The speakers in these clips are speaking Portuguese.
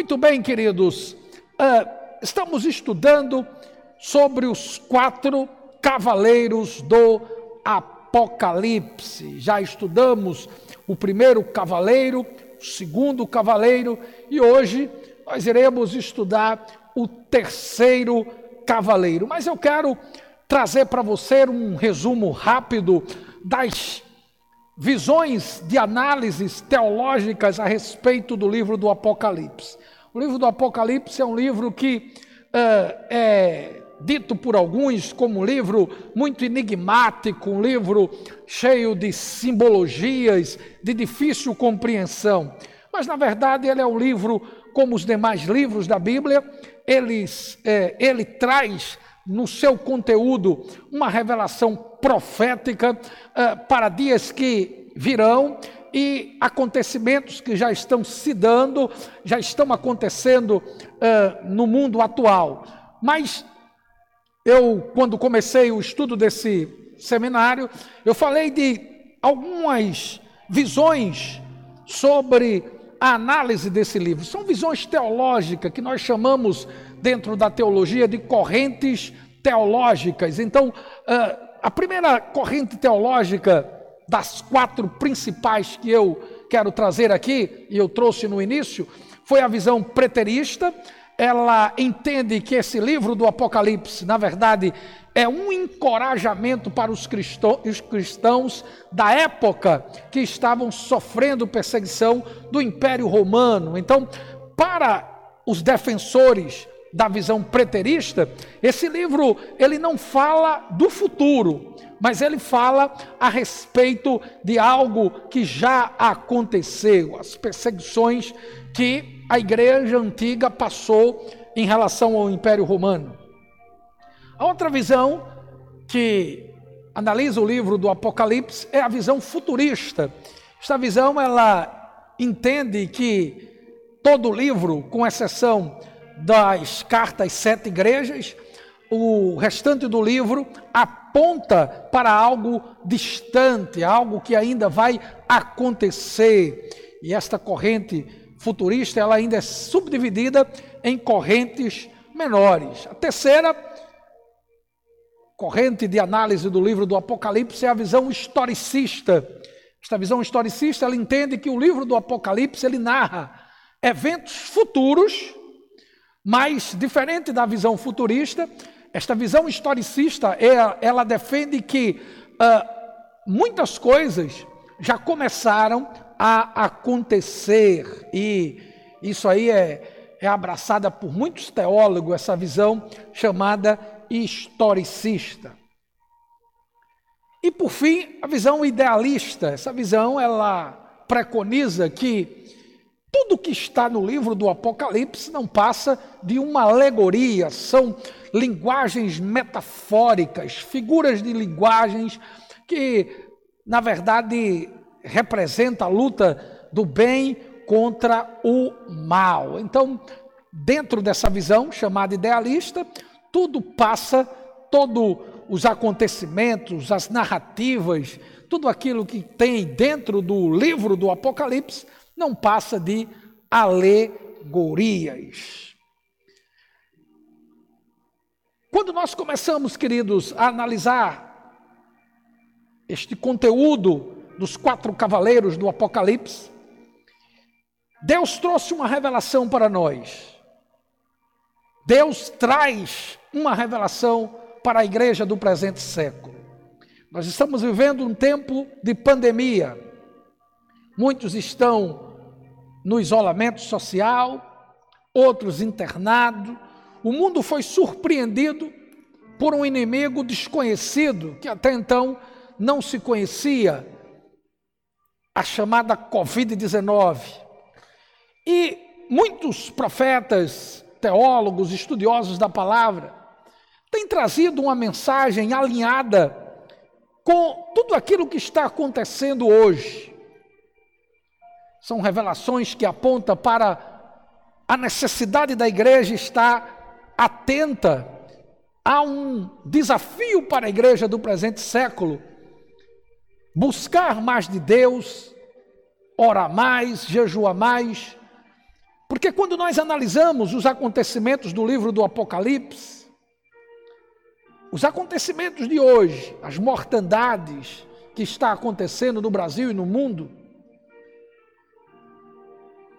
Muito bem, queridos, uh, estamos estudando sobre os quatro cavaleiros do Apocalipse. Já estudamos o primeiro cavaleiro, o segundo cavaleiro e hoje nós iremos estudar o terceiro cavaleiro. Mas eu quero trazer para você um resumo rápido das visões de análises teológicas a respeito do livro do Apocalipse. O livro do Apocalipse é um livro que uh, é dito por alguns como um livro muito enigmático, um livro cheio de simbologias, de difícil compreensão. Mas, na verdade, ele é um livro como os demais livros da Bíblia, eles, é, ele traz no seu conteúdo uma revelação profética uh, para dias que virão e acontecimentos que já estão se dando, já estão acontecendo uh, no mundo atual. Mas eu, quando comecei o estudo desse seminário, eu falei de algumas visões sobre a análise desse livro. São visões teológicas que nós chamamos dentro da teologia de correntes teológicas. Então, a primeira corrente teológica das quatro principais que eu quero trazer aqui, e eu trouxe no início, foi a visão preterista. Ela entende que esse livro do Apocalipse, na verdade, é um encorajamento para os cristãos da época que estavam sofrendo perseguição do Império Romano. Então, para os defensores da visão preterista, esse livro ele não fala do futuro, mas ele fala a respeito de algo que já aconteceu, as perseguições que a igreja antiga passou em relação ao Império Romano. A outra visão que analisa o livro do Apocalipse é a visão futurista. Esta visão ela entende que todo livro, com exceção das cartas sete igrejas, o restante do livro aponta para algo distante, algo que ainda vai acontecer. E esta corrente futurista, ela ainda é subdividida em correntes menores. A terceira corrente de análise do livro do Apocalipse é a visão historicista. Esta visão historicista, ela entende que o livro do Apocalipse, ele narra eventos futuros mas, diferente da visão futurista, esta visão historicista, ela, defende que uh, muitas coisas já começaram a acontecer, e isso aí é, é abraçada por muitos teólogos, essa visão chamada historicista. E por fim, a visão idealista. Essa visão ela preconiza que tudo que está no livro do Apocalipse não passa de uma alegoria, são linguagens metafóricas, figuras de linguagens que, na verdade, representa a luta do bem contra o mal. Então, dentro dessa visão chamada idealista, tudo passa, todos os acontecimentos, as narrativas, tudo aquilo que tem dentro do livro do Apocalipse não passa de alegorias. Quando nós começamos, queridos, a analisar este conteúdo dos quatro cavaleiros do Apocalipse, Deus trouxe uma revelação para nós. Deus traz uma revelação para a igreja do presente século. Nós estamos vivendo um tempo de pandemia. Muitos estão no isolamento social, outros internados. O mundo foi surpreendido por um inimigo desconhecido que até então não se conhecia, a chamada Covid-19. E muitos profetas, teólogos, estudiosos da palavra têm trazido uma mensagem alinhada com tudo aquilo que está acontecendo hoje. São revelações que apontam para a necessidade da igreja estar atenta a um desafio para a igreja do presente século. Buscar mais de Deus, orar mais, jejuar mais, Porque quando nós analisamos os acontecimentos do livro do Apocalipse, os acontecimentos de hoje, as mortandades que está acontecendo no Brasil e no mundo,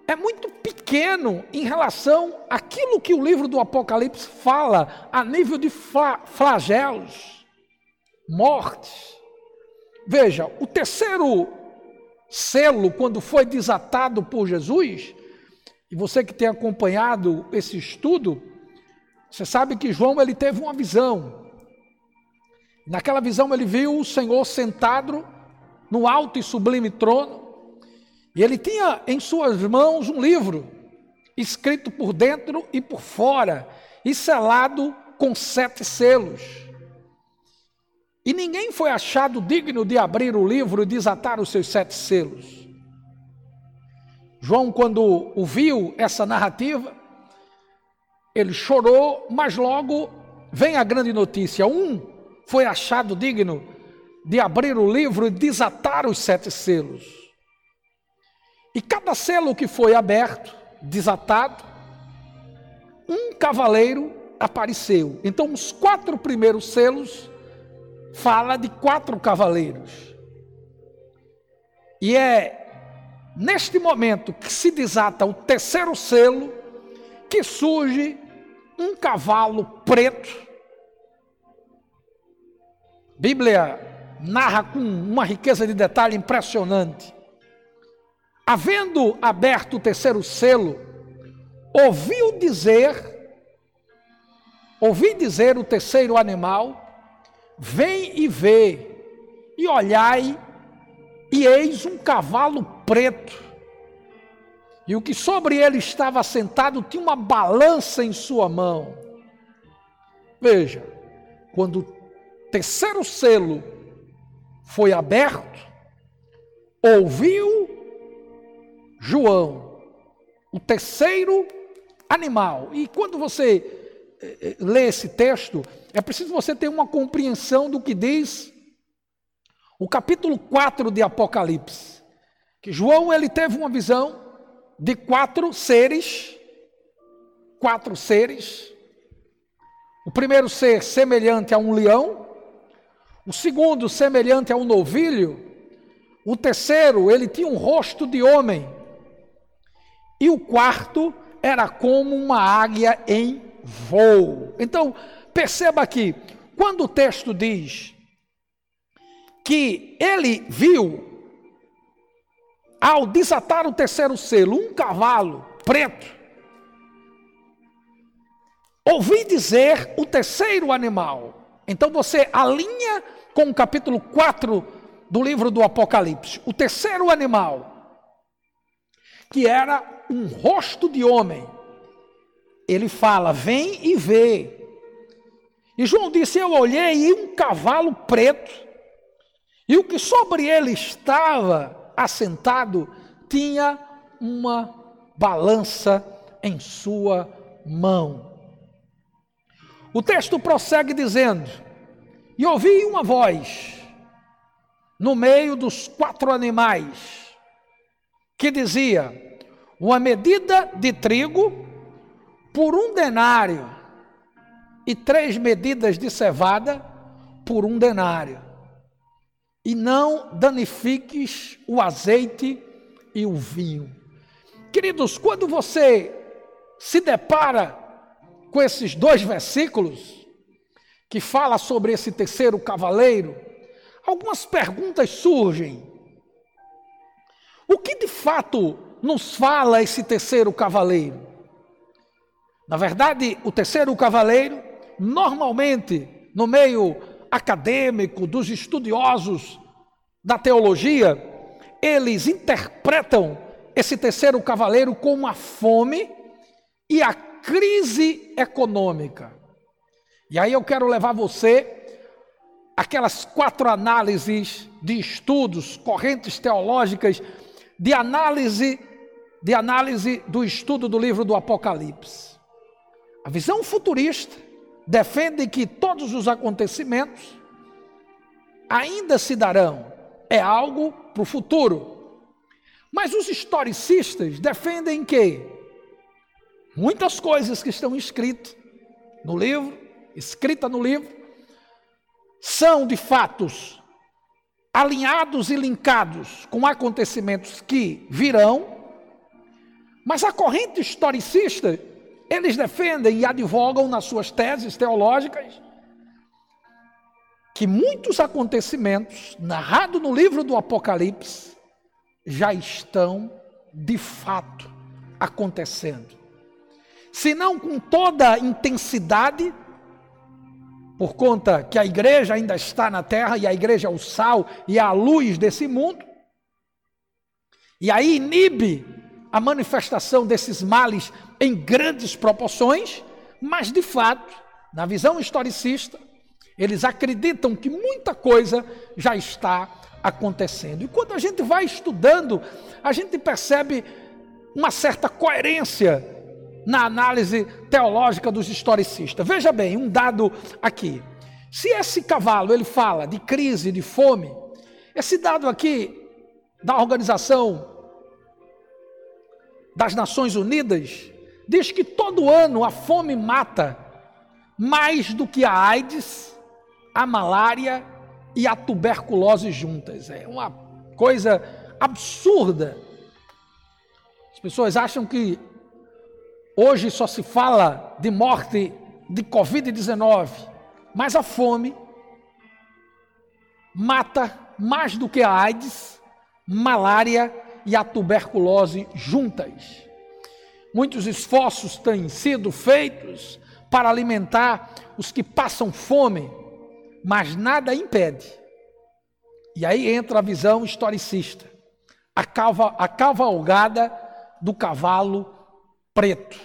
é muito pequeno em relação àquilo que o livro do Apocalipse fala a nível de flagelos, mortes. Veja, o terceiro selo, quando foi desatado por Jesus, e você que tem acompanhado esse estudo, você sabe que João ele teve uma visão. Naquela visão ele viu o Senhor sentado no alto e sublime trono, e ele tinha em suas mãos um livro, escrito por dentro e por fora, e selado com sete selos. E ninguém foi achado digno de abrir o livro e desatar os seus sete selos. João, quando ouviu essa narrativa, ele chorou, mas logo vem a grande notícia: um foi achado digno de abrir o livro e desatar os sete selos. E cada selo que foi aberto, desatado, um cavaleiro apareceu. Então, os quatro primeiros selos fala de quatro cavaleiros. E é neste momento que se desata o terceiro selo que surge um cavalo preto. A Bíblia narra com uma riqueza de detalhe impressionante havendo aberto o terceiro selo, ouviu dizer, ouvi dizer o terceiro animal, vem e vê, e olhai, e eis um cavalo preto, e o que sobre ele estava sentado tinha uma balança em sua mão. Veja, quando o terceiro selo foi aberto, ouviu João, o terceiro animal. E quando você eh, eh, lê esse texto, é preciso você ter uma compreensão do que diz o capítulo 4 de Apocalipse. Que João ele teve uma visão de quatro seres, quatro seres. O primeiro ser semelhante a um leão, o segundo semelhante a um novilho, o terceiro ele tinha um rosto de homem e o quarto era como uma águia em voo. Então, perceba aqui, quando o texto diz que ele viu, ao desatar o terceiro selo, um cavalo preto, ouvi dizer o terceiro animal. Então você alinha com o capítulo 4 do livro do Apocalipse. O terceiro animal que era um rosto de homem. Ele fala: Vem e vê. E João disse: Eu olhei e um cavalo preto, e o que sobre ele estava assentado tinha uma balança em sua mão. O texto prossegue dizendo: E ouvi uma voz no meio dos quatro animais que dizia: uma medida de trigo por um denário e três medidas de cevada por um denário. E não danifiques o azeite e o vinho. Queridos, quando você se depara com esses dois versículos que fala sobre esse terceiro cavaleiro, algumas perguntas surgem. O que de fato nos fala esse terceiro cavaleiro? Na verdade, o terceiro cavaleiro, normalmente, no meio acadêmico, dos estudiosos da teologia, eles interpretam esse terceiro cavaleiro como a fome e a crise econômica. E aí eu quero levar você aquelas quatro análises de estudos, correntes teológicas de análise de análise do estudo do livro do Apocalipse. A visão futurista defende que todos os acontecimentos ainda se darão, é algo para o futuro. Mas os historicistas defendem que Muitas coisas que estão escritas no livro, escrita no livro, são de fatos alinhados e linkados com acontecimentos que virão, mas a corrente historicista, eles defendem e advogam nas suas teses teológicas que muitos acontecimentos narrados no livro do Apocalipse já estão de fato acontecendo. Se não com toda intensidade, por conta que a igreja ainda está na terra e a igreja é o sal e a luz desse mundo, e aí inibe a manifestação desses males em grandes proporções, mas de fato, na visão historicista, eles acreditam que muita coisa já está acontecendo. E quando a gente vai estudando, a gente percebe uma certa coerência na análise teológica dos historicistas. Veja bem, um dado aqui. Se esse cavalo ele fala de crise, de fome, esse dado aqui da organização das Nações Unidas diz que todo ano a fome mata mais do que a AIDS, a malária e a tuberculose juntas. É uma coisa absurda. As pessoas acham que hoje só se fala de morte de Covid-19, mas a fome mata mais do que a AIDS, malária e a tuberculose juntas. Muitos esforços têm sido feitos para alimentar os que passam fome, mas nada impede. E aí entra a visão historicista, a, calva, a cavalgada do cavalo preto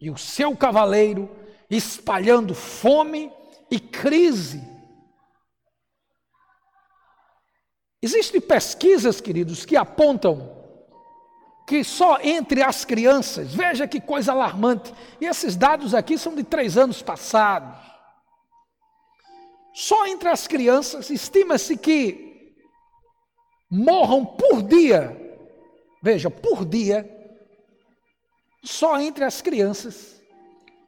e o seu cavaleiro espalhando fome e crise. Existem pesquisas, queridos, que apontam que só entre as crianças, veja que coisa alarmante, e esses dados aqui são de três anos passados. Só entre as crianças estima-se que morram por dia, veja, por dia, só entre as crianças,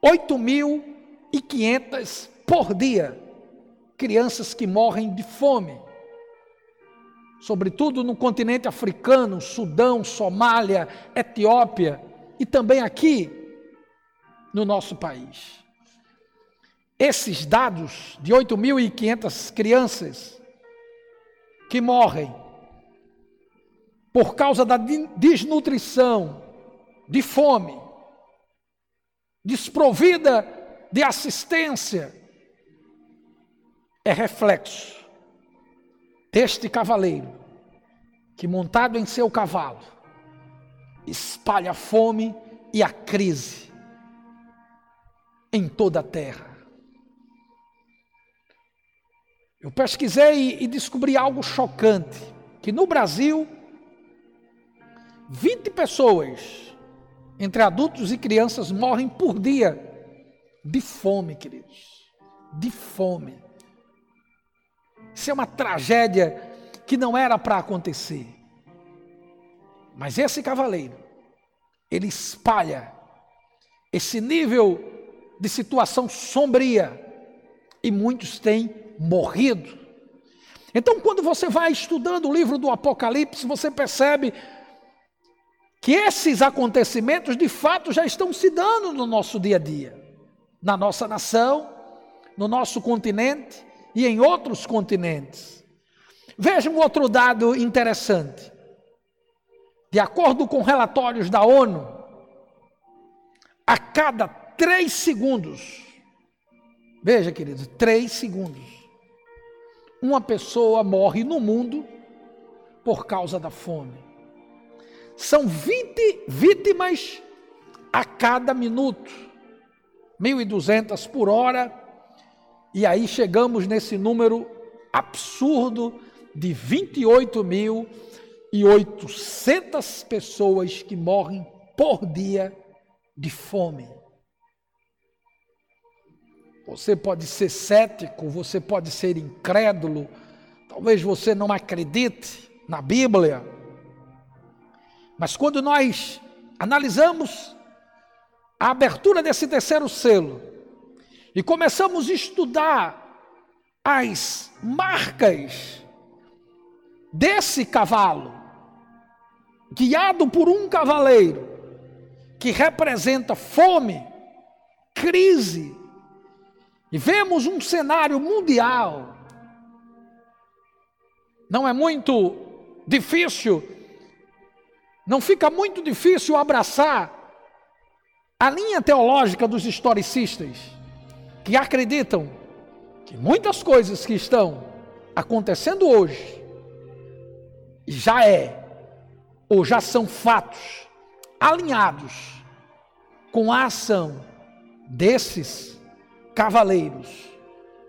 8.500 por dia, crianças que morrem de fome. Sobretudo no continente africano, Sudão, Somália, Etiópia e também aqui no nosso país. Esses dados de 8.500 crianças que morrem por causa da desnutrição, de fome, desprovida de assistência, é reflexo este cavaleiro, que montado em seu cavalo, espalha a fome e a crise em toda a terra. Eu pesquisei e descobri algo chocante: que no Brasil, 20 pessoas, entre adultos e crianças, morrem por dia de fome, queridos. De fome. Isso é uma tragédia que não era para acontecer. Mas esse cavaleiro, ele espalha esse nível de situação sombria e muitos têm morrido. Então, quando você vai estudando o livro do Apocalipse, você percebe que esses acontecimentos de fato já estão se dando no nosso dia a dia, na nossa nação, no nosso continente, e em outros continentes. Veja um outro dado interessante. De acordo com relatórios da ONU, a cada três segundos, veja, queridos, três segundos, uma pessoa morre no mundo por causa da fome. São 20 vítimas a cada minuto, 1.200 por hora. E aí chegamos nesse número absurdo de 28.800 pessoas que morrem por dia de fome. Você pode ser cético, você pode ser incrédulo, talvez você não acredite na Bíblia, mas quando nós analisamos a abertura desse terceiro selo e começamos a estudar as marcas desse cavalo, guiado por um cavaleiro, que representa fome, crise, e vemos um cenário mundial. Não é muito difícil, não fica muito difícil abraçar a linha teológica dos historicistas, que acreditam que muitas coisas que estão acontecendo hoje já é ou já são fatos alinhados com a ação desses cavaleiros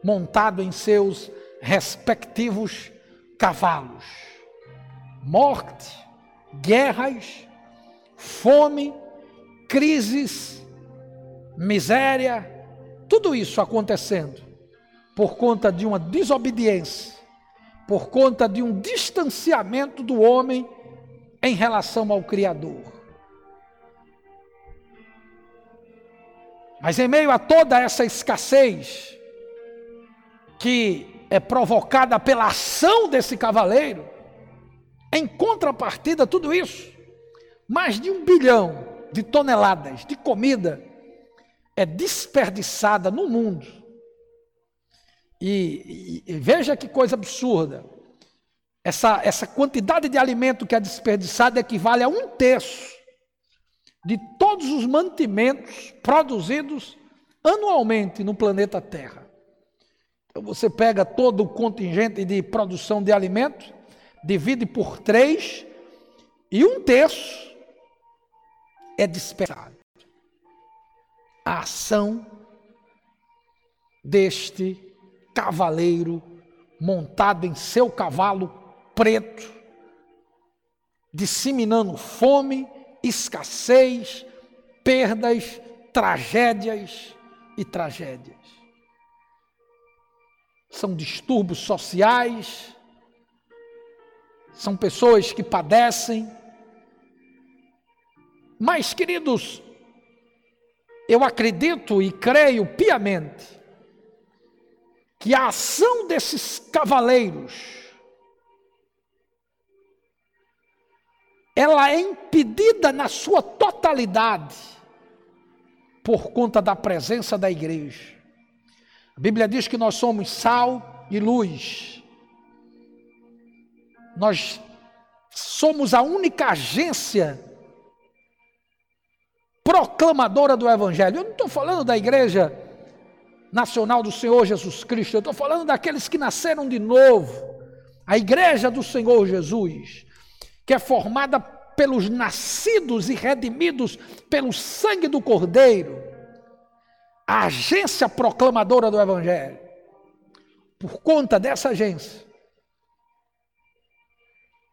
montados em seus respectivos cavalos. Morte, guerras, fome, crises, miséria, tudo isso acontecendo por conta de uma desobediência, por conta de um distanciamento do homem em relação ao Criador. Mas em meio a toda essa escassez, que é provocada pela ação desse cavaleiro, em contrapartida, tudo isso, mais de um bilhão de toneladas de comida é desperdiçada no mundo. E, e, e, veja que coisa absurda. Essa, essa quantidade de alimento que é desperdiçada equivale a um terço de todos os mantimentos produzidos anualmente no planeta Terra. Então você pega todo o contingente de produção de alimento, divide por três, e um terço é dispersado. A ação deste cavaleiro montado em seu cavalo preto, disseminando fome, escassez, perdas, tragédias e tragédias. São distúrbios sociais, são pessoas que padecem. Mas, queridos, eu acredito e creio piamente que a ação desses cavaleiros ela é impedida na sua totalidade por conta da presença da igreja. A Bíblia diz que nós somos sal e luz. Nós somos a única agência proclamadora do Evangelho. Eu não estou falando da igreja nacional do Senhor Jesus Cristo, eu estou falando daqueles que nasceram de novo, a igreja do Senhor Jesus, que é formada pelos nascidos e redimidos pelo sangue do Cordeiro, a agência proclamadora do Evangelho. Por conta dessa agência,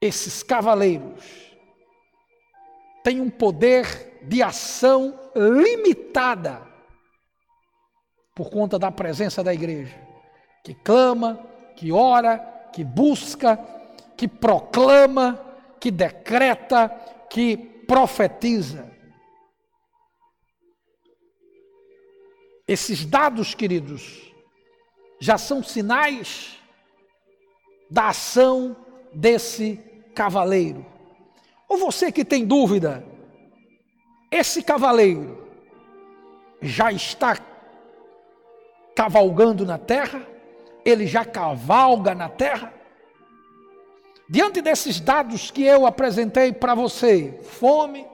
esses cavaleiros têm um poder de ação limitada por conta da presença da igreja, que clama, que ora, que busca, que proclama, que decreta, que profetiza. Esses dados, queridos, já são sinais da ação desse cavaleiro. Ou você que tem dúvida, esse cavaleiro já está cavalgando na terra, ele já cavalga na terra. Diante desses dados que eu apresentei para você, fome,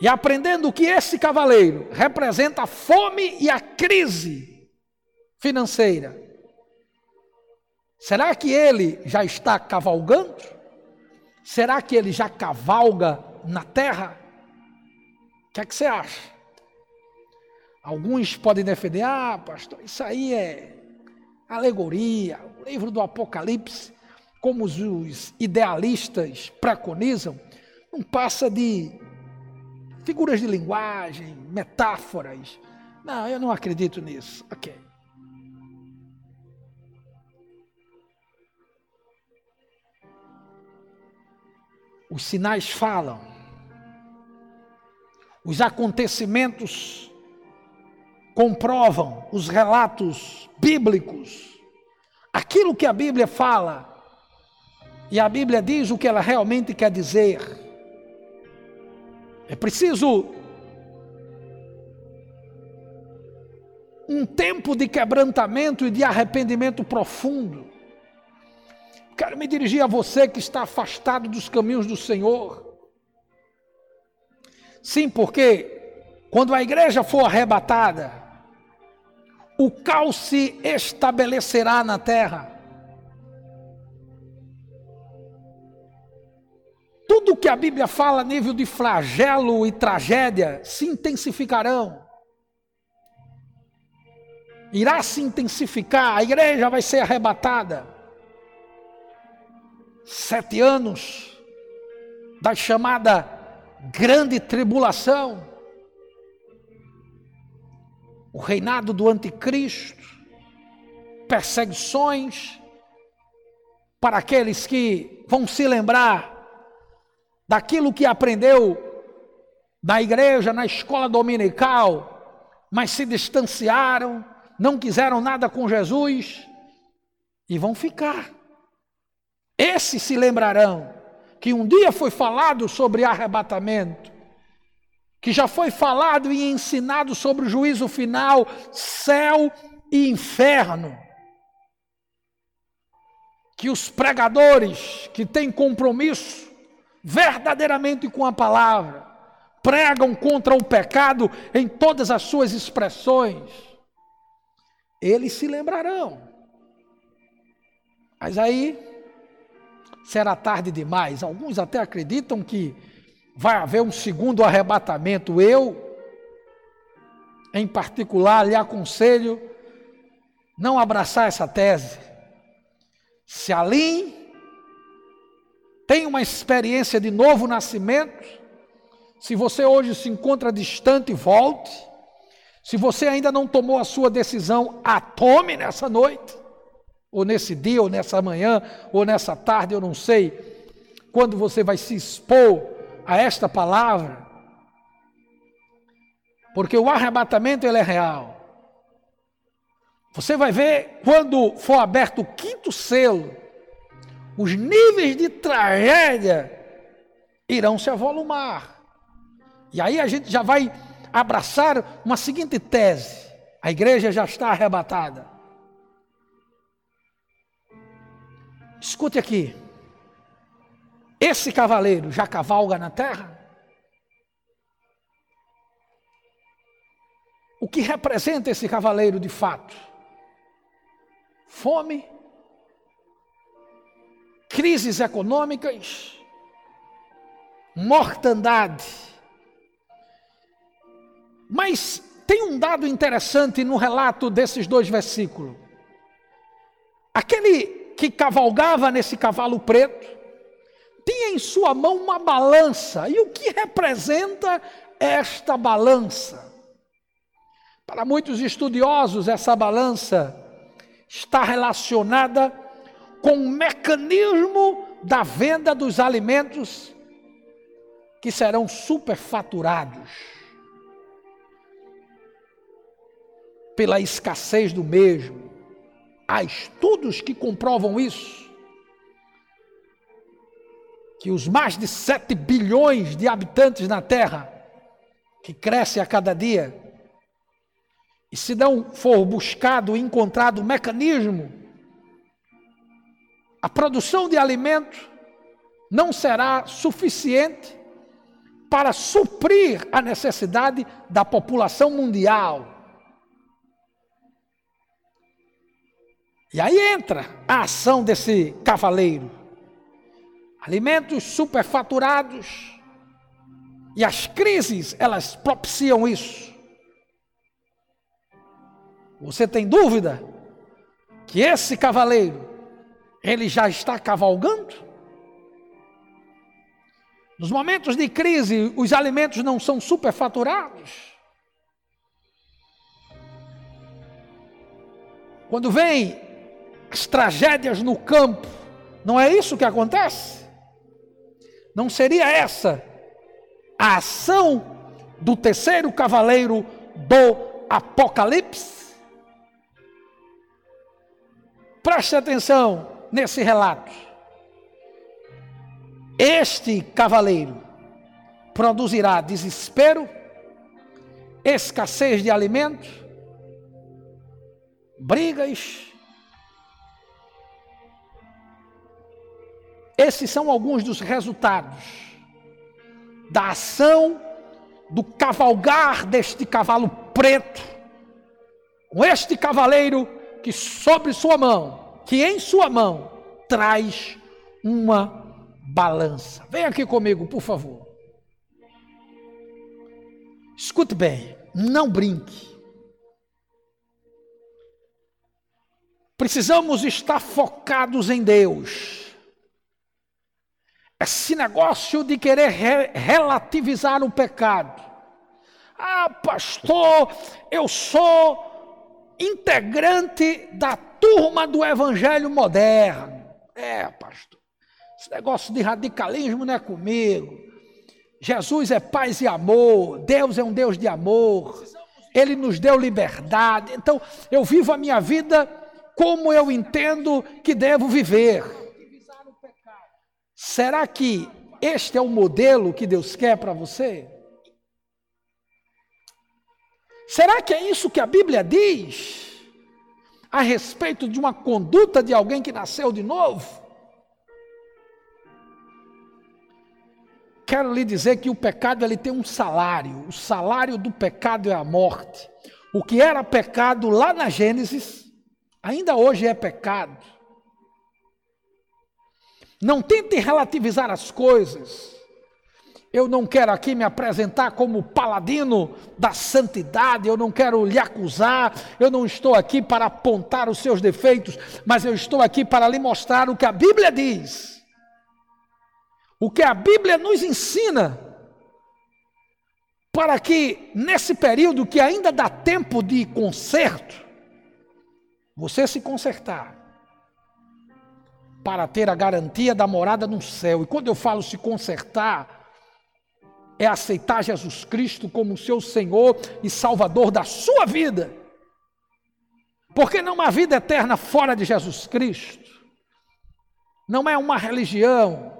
e aprendendo que esse cavaleiro representa a fome e a crise financeira, será que ele já está cavalgando? Será que ele já cavalga na terra? O que é que você acha? Alguns podem defender, ah, pastor, isso aí é alegoria, o livro do Apocalipse, como os idealistas preconizam, não passa de figuras de linguagem, metáforas. Não, eu não acredito nisso. Ok. Os sinais falam Os acontecimentos comprovam, os relatos bíblicos, aquilo que a Bíblia fala, e a Bíblia diz o que ela realmente quer dizer. É preciso um tempo de quebrantamento e de arrependimento profundo. Quero me dirigir a você que está afastado dos caminhos do Senhor. Sim, porque quando a igreja for arrebatada, o caos se estabelecerá na terra. Tudo que a Bíblia fala a nível de flagelo e tragédia se intensificarão. Irá se intensificar, a igreja vai ser arrebatada sete anos da chamada grande tribulação, o reinado do anticristo, perseguições para aqueles que vão se lembrar daquilo que aprendeu na igreja, na escola dominical, mas se distanciaram, não quiseram nada com Jesus e vão ficar. Esses se lembrarão que um dia foi falado sobre arrebatamento, que já foi falado e ensinado sobre o juízo final, céu e inferno. Que os pregadores que têm compromisso verdadeiramente com a palavra, pregam contra o pecado em todas as suas expressões, eles se lembrarão. Mas aí será tarde demais. Alguns até acreditam que vai haver um segundo arrebatamento. Eu, em particular, lhe aconselho não abraçar essa tese. Se ali tem uma experiência de novo nascimento, se você hoje se encontra distante, volte. Se você ainda não tomou a sua decisão, a tome nessa noite ou nesse dia, ou nessa manhã, ou nessa tarde, eu não sei, quando você vai se expor a esta palavra, porque o arrebatamento ele é real. Você vai ver quando for aberto o quinto selo, os níveis de tragédia irão se avolumar. E aí a gente já vai abraçar uma seguinte tese: a igreja já está arrebatada. Escute aqui. Esse cavaleiro já cavalga na terra? O que representa esse cavaleiro de fato? Fome, crises econômicas, mortandade. Mas tem um dado interessante no relato desses dois versículos. Aquele que cavalgava nesse cavalo preto tinha em sua mão uma balança. E o que representa esta balança? Para muitos estudiosos, essa balança está relacionada com o mecanismo da venda dos alimentos que serão superfaturados pela escassez do mesmo Há estudos que comprovam isso. Que os mais de 7 bilhões de habitantes na Terra, que crescem a cada dia, e se não for buscado e encontrado um mecanismo, a produção de alimento não será suficiente para suprir a necessidade da população mundial. E aí entra a ação desse cavaleiro. Alimentos superfaturados. E as crises, elas propiciam isso. Você tem dúvida que esse cavaleiro, ele já está cavalgando? Nos momentos de crise, os alimentos não são superfaturados. Quando vem as tragédias no campo. Não é isso que acontece? Não seria essa a ação do terceiro cavaleiro do Apocalipse? Preste atenção nesse relato. Este cavaleiro produzirá desespero, escassez de alimento, brigas. Esses são alguns dos resultados da ação do cavalgar deste cavalo preto, com este cavaleiro que sobre sua mão, que em sua mão traz uma balança. Vem aqui comigo, por favor. Escute bem, não brinque. Precisamos estar focados em Deus. Esse negócio de querer re relativizar o pecado. Ah, pastor, eu sou integrante da turma do evangelho moderno. É, pastor. Esse negócio de radicalismo não é comigo. Jesus é paz e amor, Deus é um Deus de amor, Ele nos deu liberdade. Então, eu vivo a minha vida como eu entendo que devo viver. Será que este é o modelo que Deus quer para você? Será que é isso que a Bíblia diz a respeito de uma conduta de alguém que nasceu de novo? quero lhe dizer que o pecado ele tem um salário. O salário do pecado é a morte. O que era pecado lá na Gênesis, ainda hoje é pecado. Não tente relativizar as coisas. Eu não quero aqui me apresentar como paladino da santidade, eu não quero lhe acusar, eu não estou aqui para apontar os seus defeitos, mas eu estou aqui para lhe mostrar o que a Bíblia diz o que a Bíblia nos ensina para que nesse período que ainda dá tempo de conserto, você se consertar para ter a garantia da morada no céu. E quando eu falo se consertar, é aceitar Jesus Cristo como seu Senhor e Salvador da sua vida. Porque não há vida eterna fora de Jesus Cristo. Não é uma religião,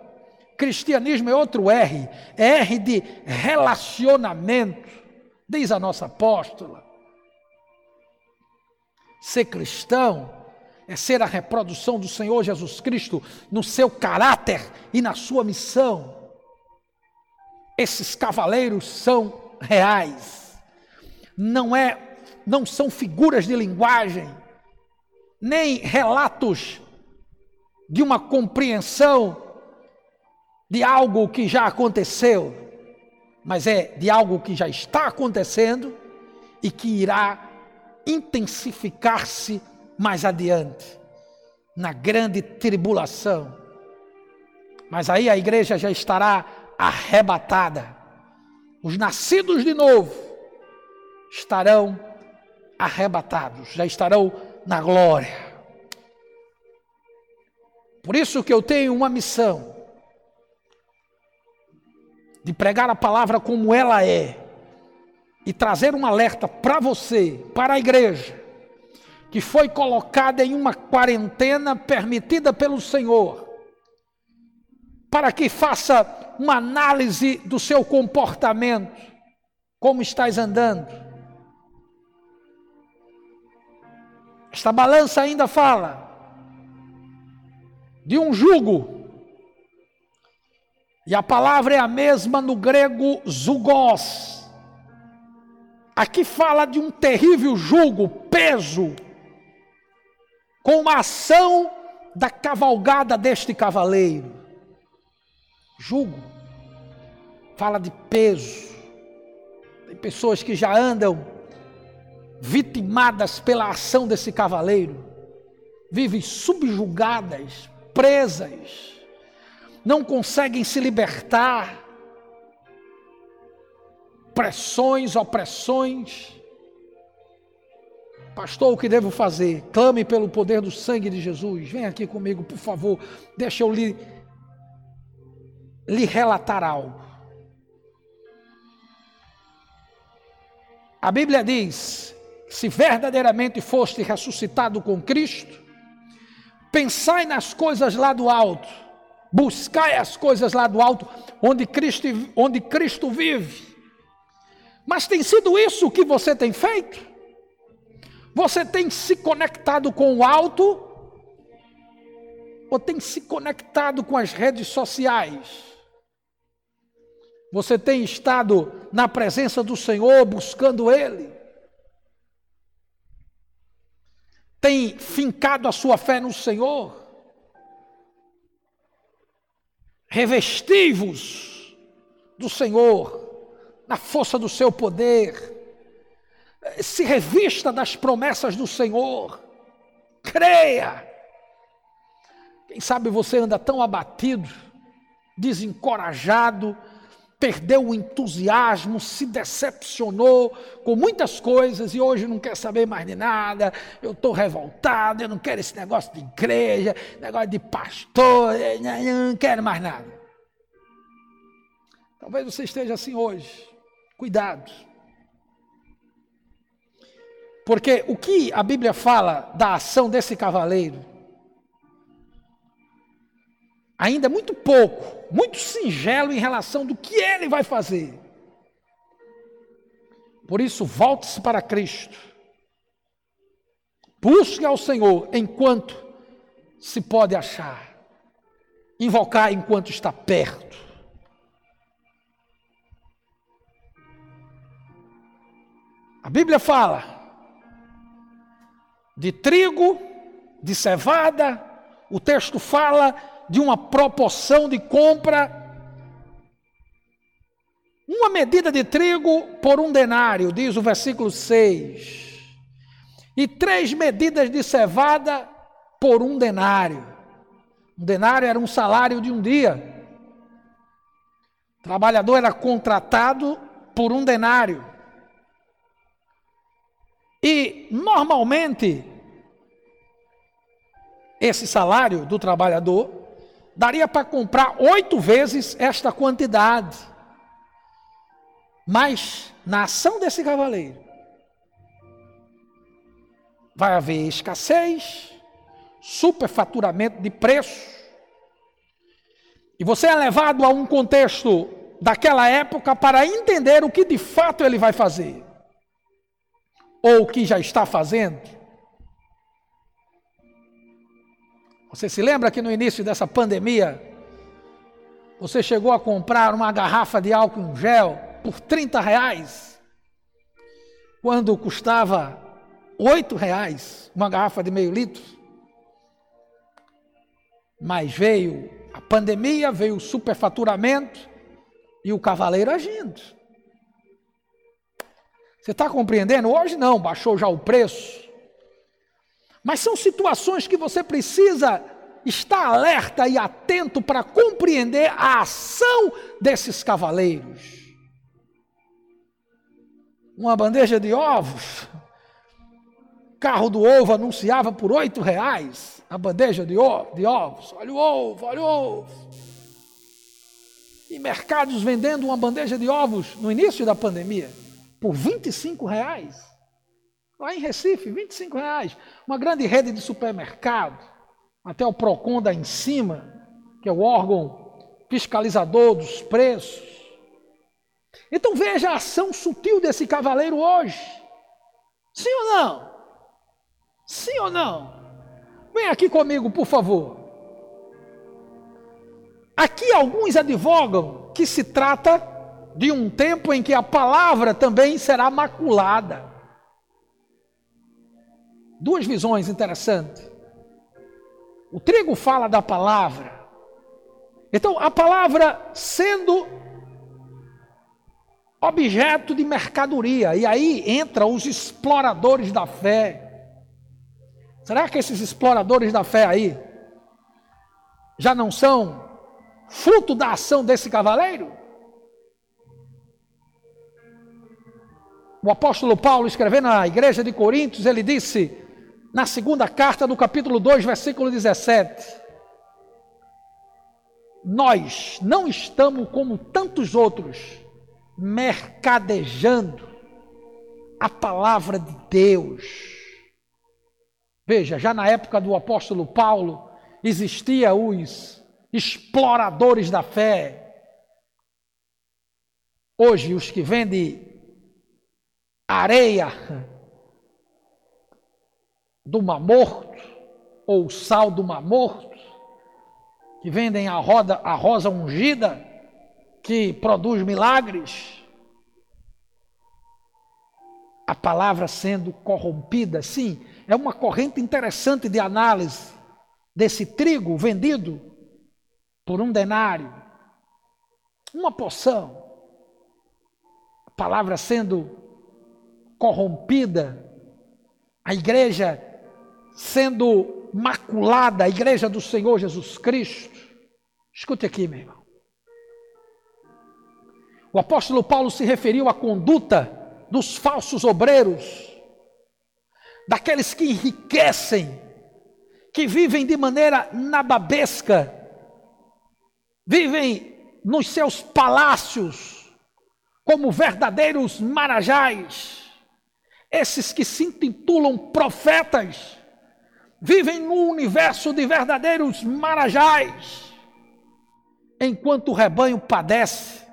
Cristianismo é outro R, é R de relacionamento, diz a nossa apóstola. Ser cristão é ser a reprodução do Senhor Jesus Cristo no seu caráter e na sua missão. Esses cavaleiros são reais. Não é não são figuras de linguagem, nem relatos de uma compreensão de algo que já aconteceu, mas é de algo que já está acontecendo e que irá intensificar-se mais adiante, na grande tribulação. Mas aí a igreja já estará arrebatada. Os nascidos de novo estarão arrebatados, já estarão na glória. Por isso que eu tenho uma missão de pregar a palavra como ela é e trazer um alerta para você, para a igreja, que foi colocada em uma quarentena permitida pelo Senhor, para que faça uma análise do seu comportamento, como estás andando. Esta balança ainda fala de um jugo e a palavra é a mesma no grego zugos. Aqui fala de um terrível jugo, peso, com uma ação da cavalgada deste cavaleiro. Jugo fala de peso. Tem pessoas que já andam vitimadas pela ação desse cavaleiro, vivem subjugadas, presas não conseguem se libertar. Pressões, opressões. Pastor, o que devo fazer? Clame pelo poder do sangue de Jesus. Vem aqui comigo, por favor. Deixa eu lhe, lhe relatar algo. A Bíblia diz: se verdadeiramente foste ressuscitado com Cristo, pensai nas coisas lá do alto, buscai as coisas lá do alto, onde Cristo, onde Cristo vive. Mas tem sido isso que você tem feito? Você tem se conectado com o alto ou tem se conectado com as redes sociais? Você tem estado na presença do Senhor buscando Ele? Tem fincado a sua fé no Senhor? Revestivos do Senhor, na força do seu poder. Se revista das promessas do Senhor. Creia. Quem sabe você anda tão abatido, desencorajado, perdeu o entusiasmo, se decepcionou com muitas coisas e hoje não quer saber mais de nada. Eu estou revoltado, eu não quero esse negócio de igreja, negócio de pastor, eu não quero mais nada. Talvez você esteja assim hoje. Cuidado. Porque o que a Bíblia fala da ação desse cavaleiro ainda é muito pouco, muito singelo em relação do que ele vai fazer. Por isso, volte-se para Cristo. Busque ao Senhor enquanto se pode achar. Invocar enquanto está perto. A Bíblia fala de trigo, de cevada, o texto fala de uma proporção de compra. Uma medida de trigo por um denário, diz o versículo 6. E três medidas de cevada por um denário. Um denário era um salário de um dia. O trabalhador era contratado por um denário. E normalmente esse salário do trabalhador daria para comprar oito vezes esta quantidade. Mas na ação desse cavaleiro vai haver escassez, superfaturamento de preço. E você é levado a um contexto daquela época para entender o que de fato ele vai fazer, ou o que já está fazendo. Você se lembra que no início dessa pandemia, você chegou a comprar uma garrafa de álcool em gel por 30 reais, quando custava 8 reais uma garrafa de meio litro? Mas veio a pandemia, veio o superfaturamento e o cavaleiro agindo. Você está compreendendo? Hoje não, baixou já o preço. Mas são situações que você precisa estar alerta e atento para compreender a ação desses cavaleiros. Uma bandeja de ovos, carro do ovo anunciava por oito reais a bandeja de, de ovos. Olha o ovo, olha o ovo. E mercados vendendo uma bandeja de ovos no início da pandemia por 25 reais. Lá em Recife, 25 reais. Uma grande rede de supermercado, até o PROCON da em cima, que é o órgão fiscalizador dos preços. Então veja a ação sutil desse cavaleiro hoje. Sim ou não? Sim ou não? Vem aqui comigo, por favor. Aqui alguns advogam que se trata de um tempo em que a palavra também será maculada. Duas visões interessantes. O trigo fala da palavra. Então, a palavra sendo objeto de mercadoria, e aí entra os exploradores da fé. Será que esses exploradores da fé aí já não são fruto da ação desse cavaleiro? O apóstolo Paulo, escrevendo na igreja de Coríntios, ele disse: na segunda carta, no capítulo 2, versículo 17. Nós não estamos como tantos outros, mercadejando, a palavra de Deus. Veja, já na época do apóstolo Paulo, existia os exploradores da fé. Hoje, os que vendem areia do mar morto, ou sal do mar morto, que vendem a, roda, a rosa ungida, que produz milagres, a palavra sendo corrompida, sim, é uma corrente interessante de análise desse trigo vendido por um denário, uma poção, a palavra sendo corrompida, a igreja sendo maculada, a igreja do Senhor Jesus Cristo. Escute aqui, meu irmão. O apóstolo Paulo se referiu à conduta dos falsos obreiros, daqueles que enriquecem, que vivem de maneira nababesca, vivem nos seus palácios como verdadeiros marajás, esses que se intitulam profetas, vivem num universo de verdadeiros marajás, enquanto o rebanho padece,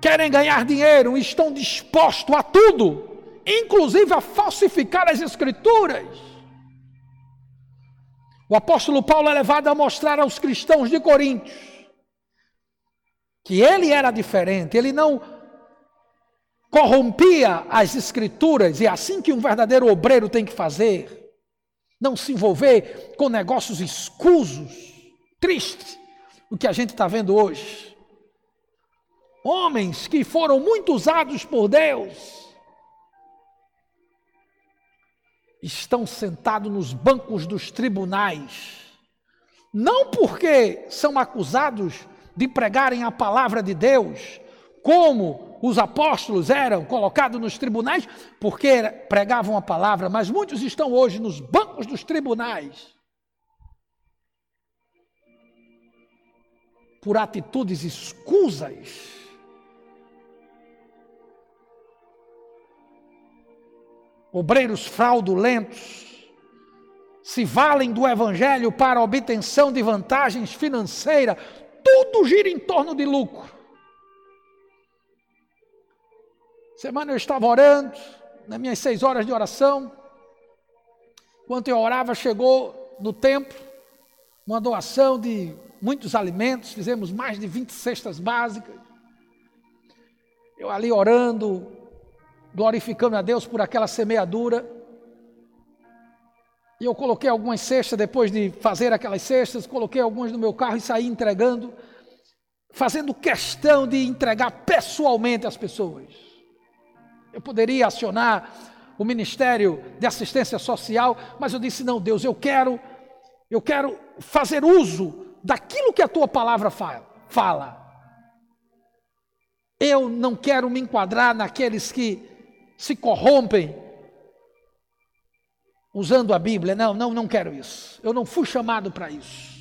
querem ganhar dinheiro, estão dispostos a tudo, inclusive a falsificar as escrituras. O apóstolo Paulo é levado a mostrar aos cristãos de Coríntios que ele era diferente, ele não corrompia as escrituras, e é assim que um verdadeiro obreiro tem que fazer, não se envolver com negócios escusos, tristes, o que a gente está vendo hoje. Homens que foram muito usados por Deus, estão sentados nos bancos dos tribunais, não porque são acusados de pregarem a palavra de Deus, como os apóstolos eram colocados nos tribunais, porque pregavam a palavra, mas muitos estão hoje nos bancos dos tribunais. Por atitudes escusas, obreiros fraudulentos, se valem do evangelho para obtenção de vantagens financeiras, tudo gira em torno de lucro. Semana eu estava orando, nas minhas seis horas de oração, enquanto eu orava, chegou no templo uma doação de muitos alimentos, fizemos mais de 20 cestas básicas. Eu ali orando, glorificando a Deus por aquela semeadura. E eu coloquei algumas cestas, depois de fazer aquelas cestas, coloquei algumas no meu carro e saí entregando, fazendo questão de entregar pessoalmente às pessoas. Eu poderia acionar o Ministério de Assistência Social, mas eu disse: não, Deus, eu quero, eu quero fazer uso daquilo que a tua palavra fala. Eu não quero me enquadrar naqueles que se corrompem usando a Bíblia. Não, não, não quero isso. Eu não fui chamado para isso.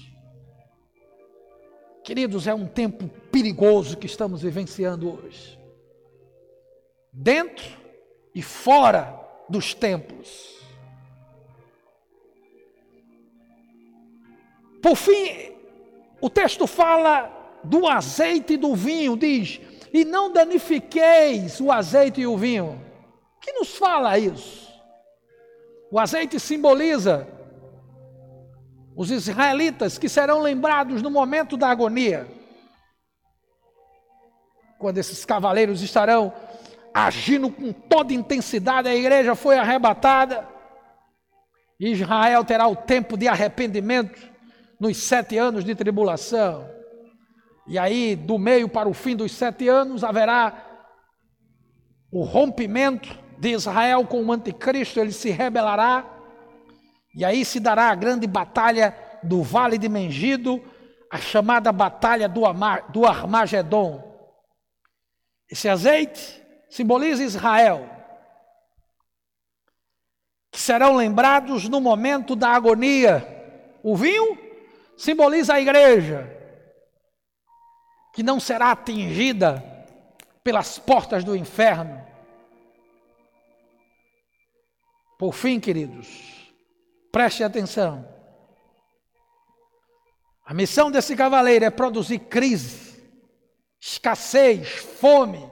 Queridos, é um tempo perigoso que estamos vivenciando hoje. Dentro e fora dos templos. Por fim, o texto fala do azeite e do vinho, diz: E não danifiqueis o azeite e o vinho que nos fala isso? O azeite simboliza os israelitas que serão lembrados no momento da agonia, quando esses cavaleiros estarão agindo com toda intensidade, a igreja foi arrebatada. Israel terá o tempo de arrependimento nos sete anos de tribulação. E aí, do meio para o fim dos sete anos, haverá o rompimento de Israel com o anticristo, ele se rebelará, e aí se dará a grande batalha do Vale de Mengido, a chamada batalha do, Amar, do Armagedon. Esse azeite simboliza Israel, que serão lembrados no momento da agonia. O vinho simboliza a igreja, que não será atingida pelas portas do inferno. Por fim, queridos, preste atenção. A missão desse cavaleiro é produzir crise, escassez, fome,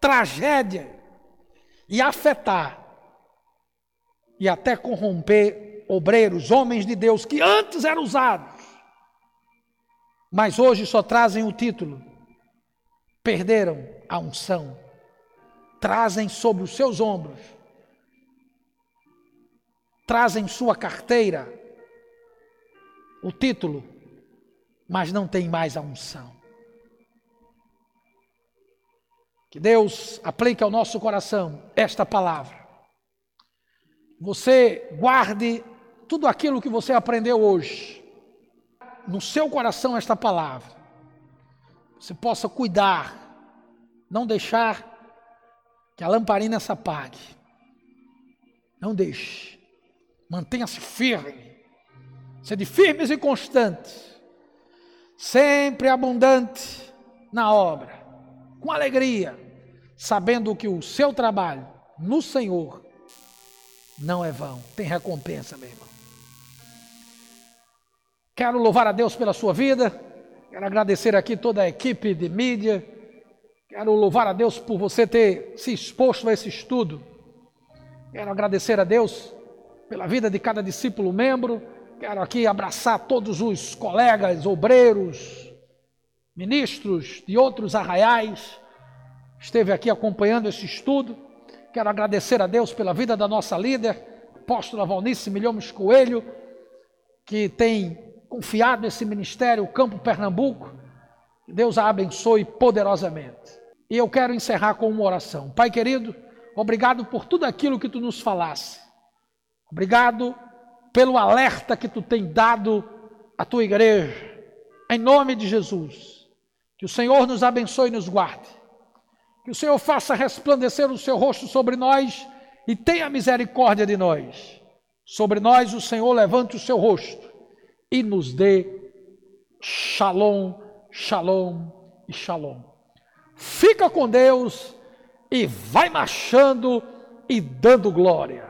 tragédia e afetar e até corromper obreiros, homens de Deus que antes eram usados, mas hoje só trazem o título, perderam a unção, trazem sobre os seus ombros, trazem sua carteira, o título, mas não tem mais a unção. Que Deus aplique ao nosso coração esta palavra. Você guarde tudo aquilo que você aprendeu hoje no seu coração esta palavra. Você possa cuidar, não deixar que a lamparina se apague. Não deixe. Mantenha-se firme. Sede firmes e constantes. Sempre abundante na obra. Com alegria. Sabendo que o seu trabalho no Senhor não é vão. Tem recompensa, meu irmão. Quero louvar a Deus pela sua vida. Quero agradecer aqui toda a equipe de mídia. Quero louvar a Deus por você ter se exposto a esse estudo. Quero agradecer a Deus pela vida de cada discípulo membro. Quero aqui abraçar todos os colegas, obreiros, ministros de outros arraiais. Esteve aqui acompanhando esse estudo. Quero agradecer a Deus pela vida da nossa líder, apóstola Valnice Milhões Coelho, que tem confiado nesse ministério, o Campo Pernambuco. Deus a abençoe poderosamente. E eu quero encerrar com uma oração. Pai querido, obrigado por tudo aquilo que tu nos falasse. Obrigado pelo alerta que tu tem dado à tua igreja. Em nome de Jesus. Que o Senhor nos abençoe e nos guarde. Que o Senhor faça resplandecer o seu rosto sobre nós e tenha misericórdia de nós. Sobre nós o Senhor levante o seu rosto e nos dê shalom, shalom e shalom. Fica com Deus e vai marchando e dando glória.